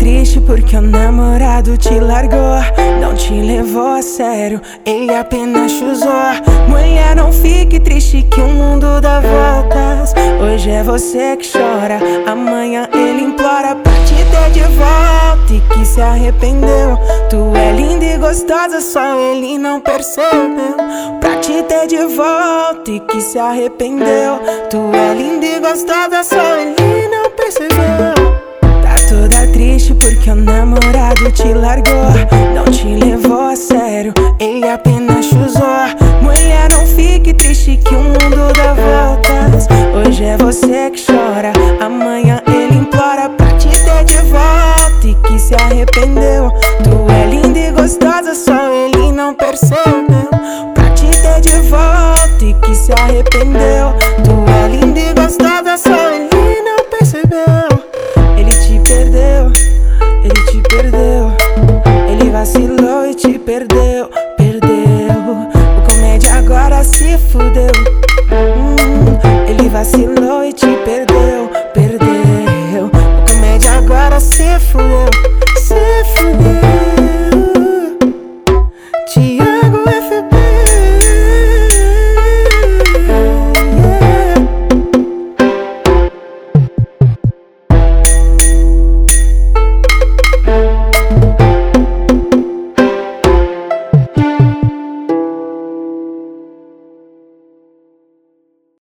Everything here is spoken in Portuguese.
triste porque o namorado te largou. Não te levou a sério, ele apenas usou. Mulher, não fique triste que o mundo dá voltas. Hoje é você que chora, amanhã ele implora pra te ter de volta e que se arrependeu. Tu é linda e gostosa, só ele não percebeu. Pra te ter de volta e que se arrependeu. Tu é linda e gostosa, só ele não ele apenas usou. Mulher, não fique triste que o mundo dá voltas. Hoje é você que chora, amanhã ele implora pra te ter de volta e que se arrependeu. Tu é linda e gostosa, só ele não percebeu. Pra te ter de volta e que se arrependeu. Tu for real.